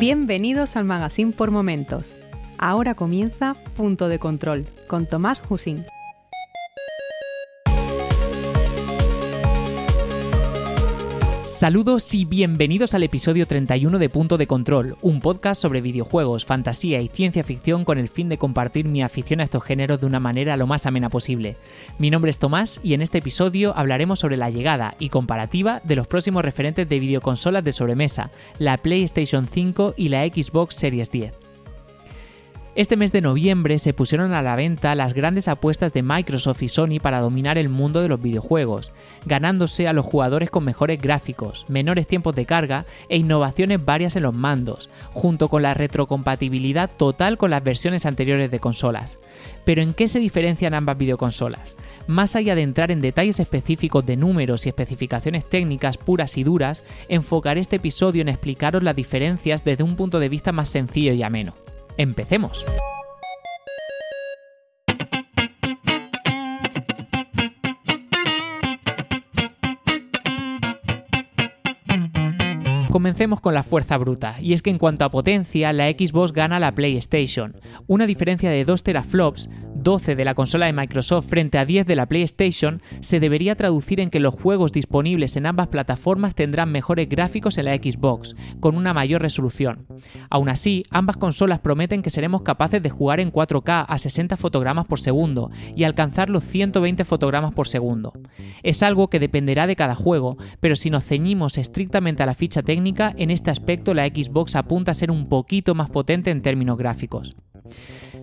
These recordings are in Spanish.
Bienvenidos al Magazine por Momentos. Ahora comienza Punto de Control con Tomás Husín. Saludos y bienvenidos al episodio 31 de Punto de Control, un podcast sobre videojuegos, fantasía y ciencia ficción con el fin de compartir mi afición a estos géneros de una manera lo más amena posible. Mi nombre es Tomás y en este episodio hablaremos sobre la llegada y comparativa de los próximos referentes de videoconsolas de sobremesa, la PlayStation 5 y la Xbox Series 10. Este mes de noviembre se pusieron a la venta las grandes apuestas de Microsoft y Sony para dominar el mundo de los videojuegos, ganándose a los jugadores con mejores gráficos, menores tiempos de carga e innovaciones varias en los mandos, junto con la retrocompatibilidad total con las versiones anteriores de consolas. Pero ¿en qué se diferencian ambas videoconsolas? Más allá de entrar en detalles específicos de números y especificaciones técnicas puras y duras, enfocaré este episodio en explicaros las diferencias desde un punto de vista más sencillo y ameno. Empecemos. Comencemos con la fuerza bruta, y es que en cuanto a potencia, la Xbox gana a la PlayStation. Una diferencia de 2 teraflops 12 de la consola de Microsoft frente a 10 de la PlayStation se debería traducir en que los juegos disponibles en ambas plataformas tendrán mejores gráficos en la Xbox, con una mayor resolución. Aún así, ambas consolas prometen que seremos capaces de jugar en 4K a 60 fotogramas por segundo y alcanzar los 120 fotogramas por segundo. Es algo que dependerá de cada juego, pero si nos ceñimos estrictamente a la ficha técnica, en este aspecto la Xbox apunta a ser un poquito más potente en términos gráficos.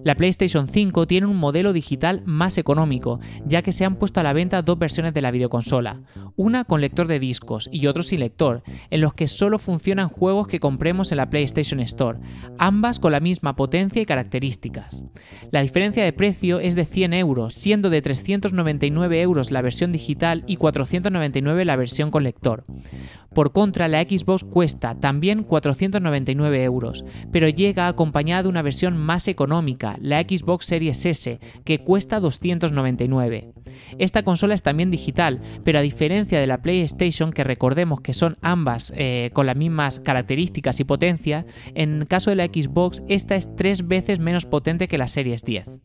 La PlayStation 5 tiene un modelo digital más económico, ya que se han puesto a la venta dos versiones de la videoconsola, una con lector de discos y otro sin lector, en los que solo funcionan juegos que compremos en la PlayStation Store, ambas con la misma potencia y características. La diferencia de precio es de 100 euros, siendo de 399 euros la versión digital y 499 la versión con lector. Por contra, la Xbox cuesta también 499 euros, pero llega acompañada de una versión más económica, la Xbox Series S, que cuesta 299. Esta consola es también digital, pero a diferencia de la PlayStation, que recordemos que son ambas eh, con las mismas características y potencia, en caso de la Xbox esta es tres veces menos potente que la Series 10.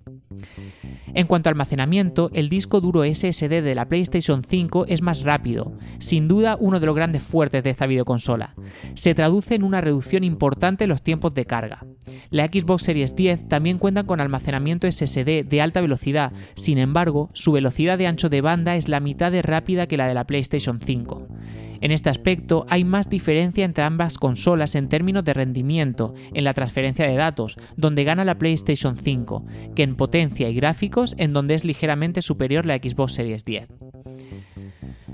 En cuanto a almacenamiento, el disco duro SSD de la PlayStation 5 es más rápido, sin duda uno de los grandes fuertes de esta videoconsola. Se traduce en una reducción importante en los tiempos de carga. La Xbox Series 10 también cuenta con almacenamiento SSD de alta velocidad, sin embargo, su velocidad de ancho de banda es la mitad de rápida que la de la PlayStation 5. En este aspecto hay más diferencia entre ambas consolas en términos de rendimiento en la transferencia de datos, donde gana la PlayStation 5, que en potencia y gráficos en donde es ligeramente superior la Xbox Series 10.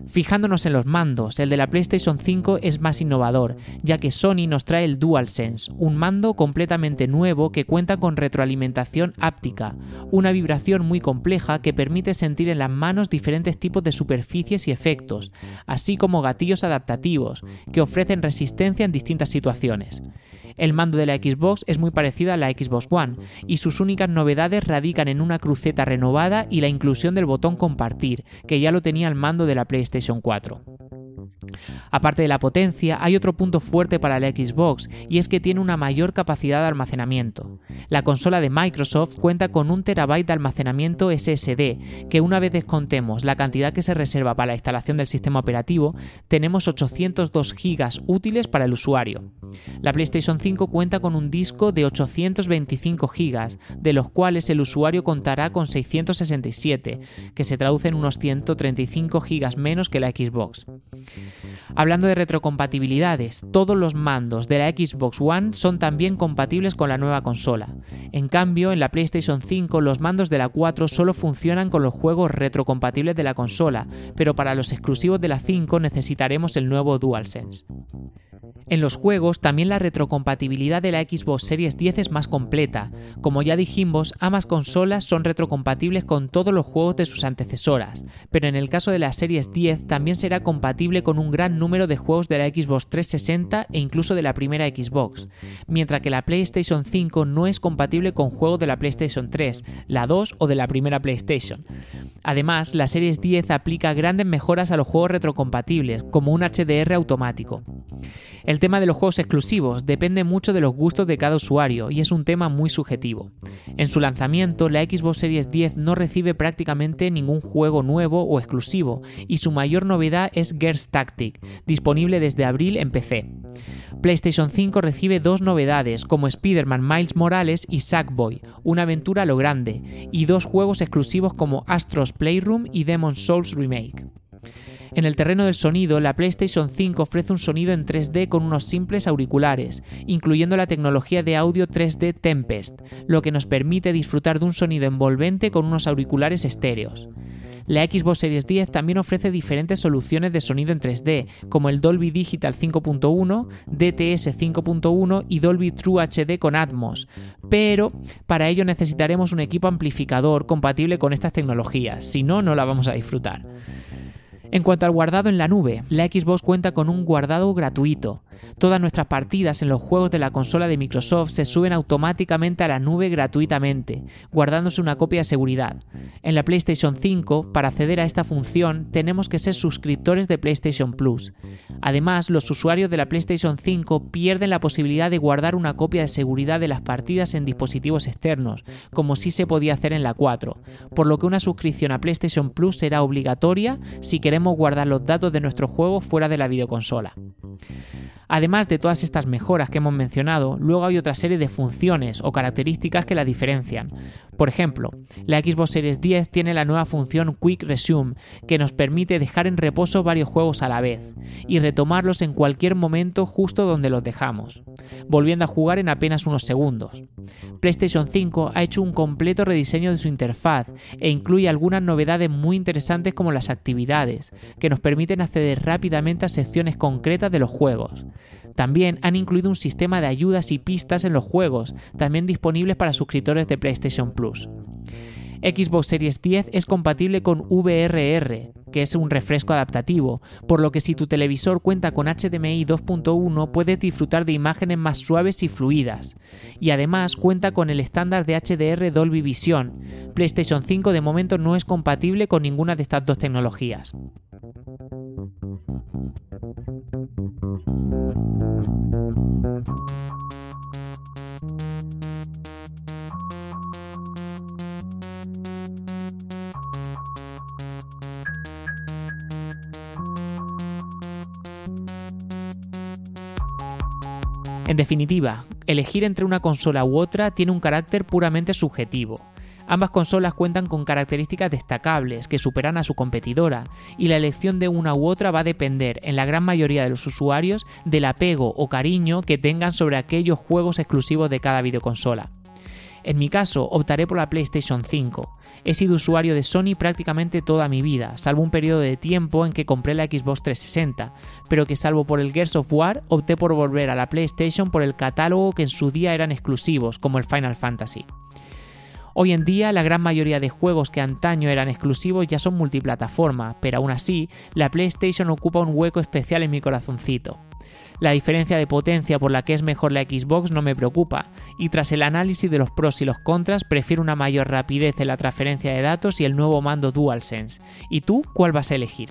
Fijándonos en los mandos, el de la PlayStation 5 es más innovador, ya que Sony nos trae el DualSense, un mando completamente nuevo que cuenta con retroalimentación áptica, una vibración muy compleja que permite sentir en las manos diferentes tipos de superficies y efectos, así como gatillos adaptativos, que ofrecen resistencia en distintas situaciones. El mando de la Xbox es muy parecido a la Xbox One, y sus únicas novedades radican en una cruceta renovada y la inclusión del botón compartir, que ya lo tenía el mando de la PlayStation 4. Aparte de la potencia, hay otro punto fuerte para la Xbox y es que tiene una mayor capacidad de almacenamiento. La consola de Microsoft cuenta con un terabyte de almacenamiento SSD, que una vez descontemos la cantidad que se reserva para la instalación del sistema operativo, tenemos 802 GB útiles para el usuario. La PlayStation 5 cuenta con un disco de 825 GB, de los cuales el usuario contará con 667, que se traduce en unos 135 GB menos que la Xbox. Hablando de retrocompatibilidades, todos los mandos de la Xbox One son también compatibles con la nueva consola. En cambio, en la PlayStation 5 los mandos de la 4 solo funcionan con los juegos retrocompatibles de la consola, pero para los exclusivos de la 5 necesitaremos el nuevo DualSense. En los juegos también la retrocompatibilidad de la Xbox Series 10 es más completa. Como ya dijimos, ambas consolas son retrocompatibles con todos los juegos de sus antecesoras, pero en el caso de la Series 10 también será compatible con un gran número de juegos de la Xbox 360 e incluso de la primera Xbox, mientras que la PlayStation 5 no es compatible con juegos de la PlayStation 3, la 2 o de la primera PlayStation. Además, la Series 10 aplica grandes mejoras a los juegos retrocompatibles, como un HDR automático. Tema de los juegos exclusivos depende mucho de los gustos de cada usuario y es un tema muy subjetivo. En su lanzamiento, la Xbox Series 10 no recibe prácticamente ningún juego nuevo o exclusivo y su mayor novedad es Gears Tactic, disponible desde abril en PC. PlayStation 5 recibe dos novedades como Spider-Man Miles Morales y Sackboy, una aventura a lo grande, y dos juegos exclusivos como Astro's Playroom y Demon's Souls Remake. En el terreno del sonido, la PlayStation 5 ofrece un sonido en 3D con unos simples auriculares, incluyendo la tecnología de audio 3D Tempest, lo que nos permite disfrutar de un sonido envolvente con unos auriculares estéreos. La Xbox Series 10 también ofrece diferentes soluciones de sonido en 3D, como el Dolby Digital 5.1, DTS 5.1 y Dolby True HD con Atmos, pero para ello necesitaremos un equipo amplificador compatible con estas tecnologías, si no, no la vamos a disfrutar. En cuanto al guardado en la nube, la Xbox cuenta con un guardado gratuito. Todas nuestras partidas en los juegos de la consola de Microsoft se suben automáticamente a la nube gratuitamente, guardándose una copia de seguridad. En la PlayStation 5, para acceder a esta función, tenemos que ser suscriptores de PlayStation Plus. Además, los usuarios de la PlayStation 5 pierden la posibilidad de guardar una copia de seguridad de las partidas en dispositivos externos, como sí se podía hacer en la 4, por lo que una suscripción a PlayStation Plus será obligatoria si queremos guardar los datos de nuestro juego fuera de la videoconsola. Además de todas estas mejoras que hemos mencionado, luego hay otra serie de funciones o características que la diferencian. Por ejemplo, la Xbox Series 10 tiene la nueva función Quick Resume, que nos permite dejar en reposo varios juegos a la vez y retomarlos en cualquier momento justo donde los dejamos, volviendo a jugar en apenas unos segundos. PlayStation 5 ha hecho un completo rediseño de su interfaz e incluye algunas novedades muy interesantes como las actividades, que nos permiten acceder rápidamente a secciones concretas de los juegos. También han incluido un sistema de ayudas y pistas en los juegos, también disponibles para suscriptores de PlayStation Plus. Xbox Series 10 es compatible con VRR, que es un refresco adaptativo, por lo que si tu televisor cuenta con HDMI 2.1 puedes disfrutar de imágenes más suaves y fluidas. Y además cuenta con el estándar de HDR Dolby Vision. PlayStation 5 de momento no es compatible con ninguna de estas dos tecnologías. En definitiva, elegir entre una consola u otra tiene un carácter puramente subjetivo. Ambas consolas cuentan con características destacables que superan a su competidora, y la elección de una u otra va a depender, en la gran mayoría de los usuarios, del apego o cariño que tengan sobre aquellos juegos exclusivos de cada videoconsola. En mi caso, optaré por la PlayStation 5. He sido usuario de Sony prácticamente toda mi vida, salvo un periodo de tiempo en que compré la Xbox 360, pero que salvo por el Gears of War, opté por volver a la PlayStation por el catálogo que en su día eran exclusivos, como el Final Fantasy. Hoy en día la gran mayoría de juegos que antaño eran exclusivos ya son multiplataforma, pero aún así la PlayStation ocupa un hueco especial en mi corazoncito. La diferencia de potencia por la que es mejor la Xbox no me preocupa, y tras el análisis de los pros y los contras prefiero una mayor rapidez en la transferencia de datos y el nuevo mando DualSense. ¿Y tú cuál vas a elegir?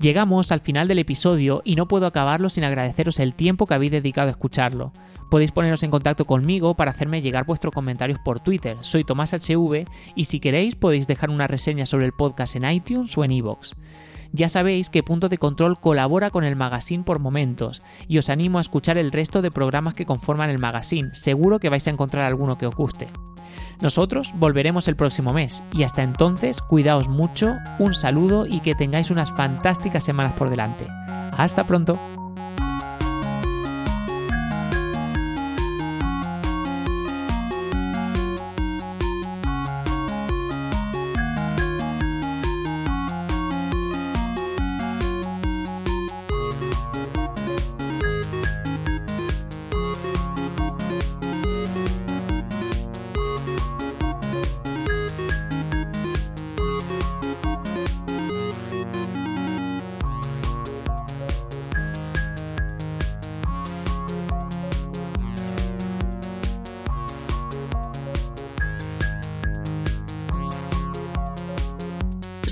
Llegamos al final del episodio y no puedo acabarlo sin agradeceros el tiempo que habéis dedicado a escucharlo. Podéis poneros en contacto conmigo para hacerme llegar vuestros comentarios por Twitter, soy Tomás HV y si queréis podéis dejar una reseña sobre el podcast en iTunes o en iVoox. Ya sabéis que Punto de Control colabora con el magazine por momentos y os animo a escuchar el resto de programas que conforman el magazine, seguro que vais a encontrar alguno que os guste. Nosotros volveremos el próximo mes y hasta entonces cuidaos mucho, un saludo y que tengáis unas fantásticas semanas por delante. Hasta pronto.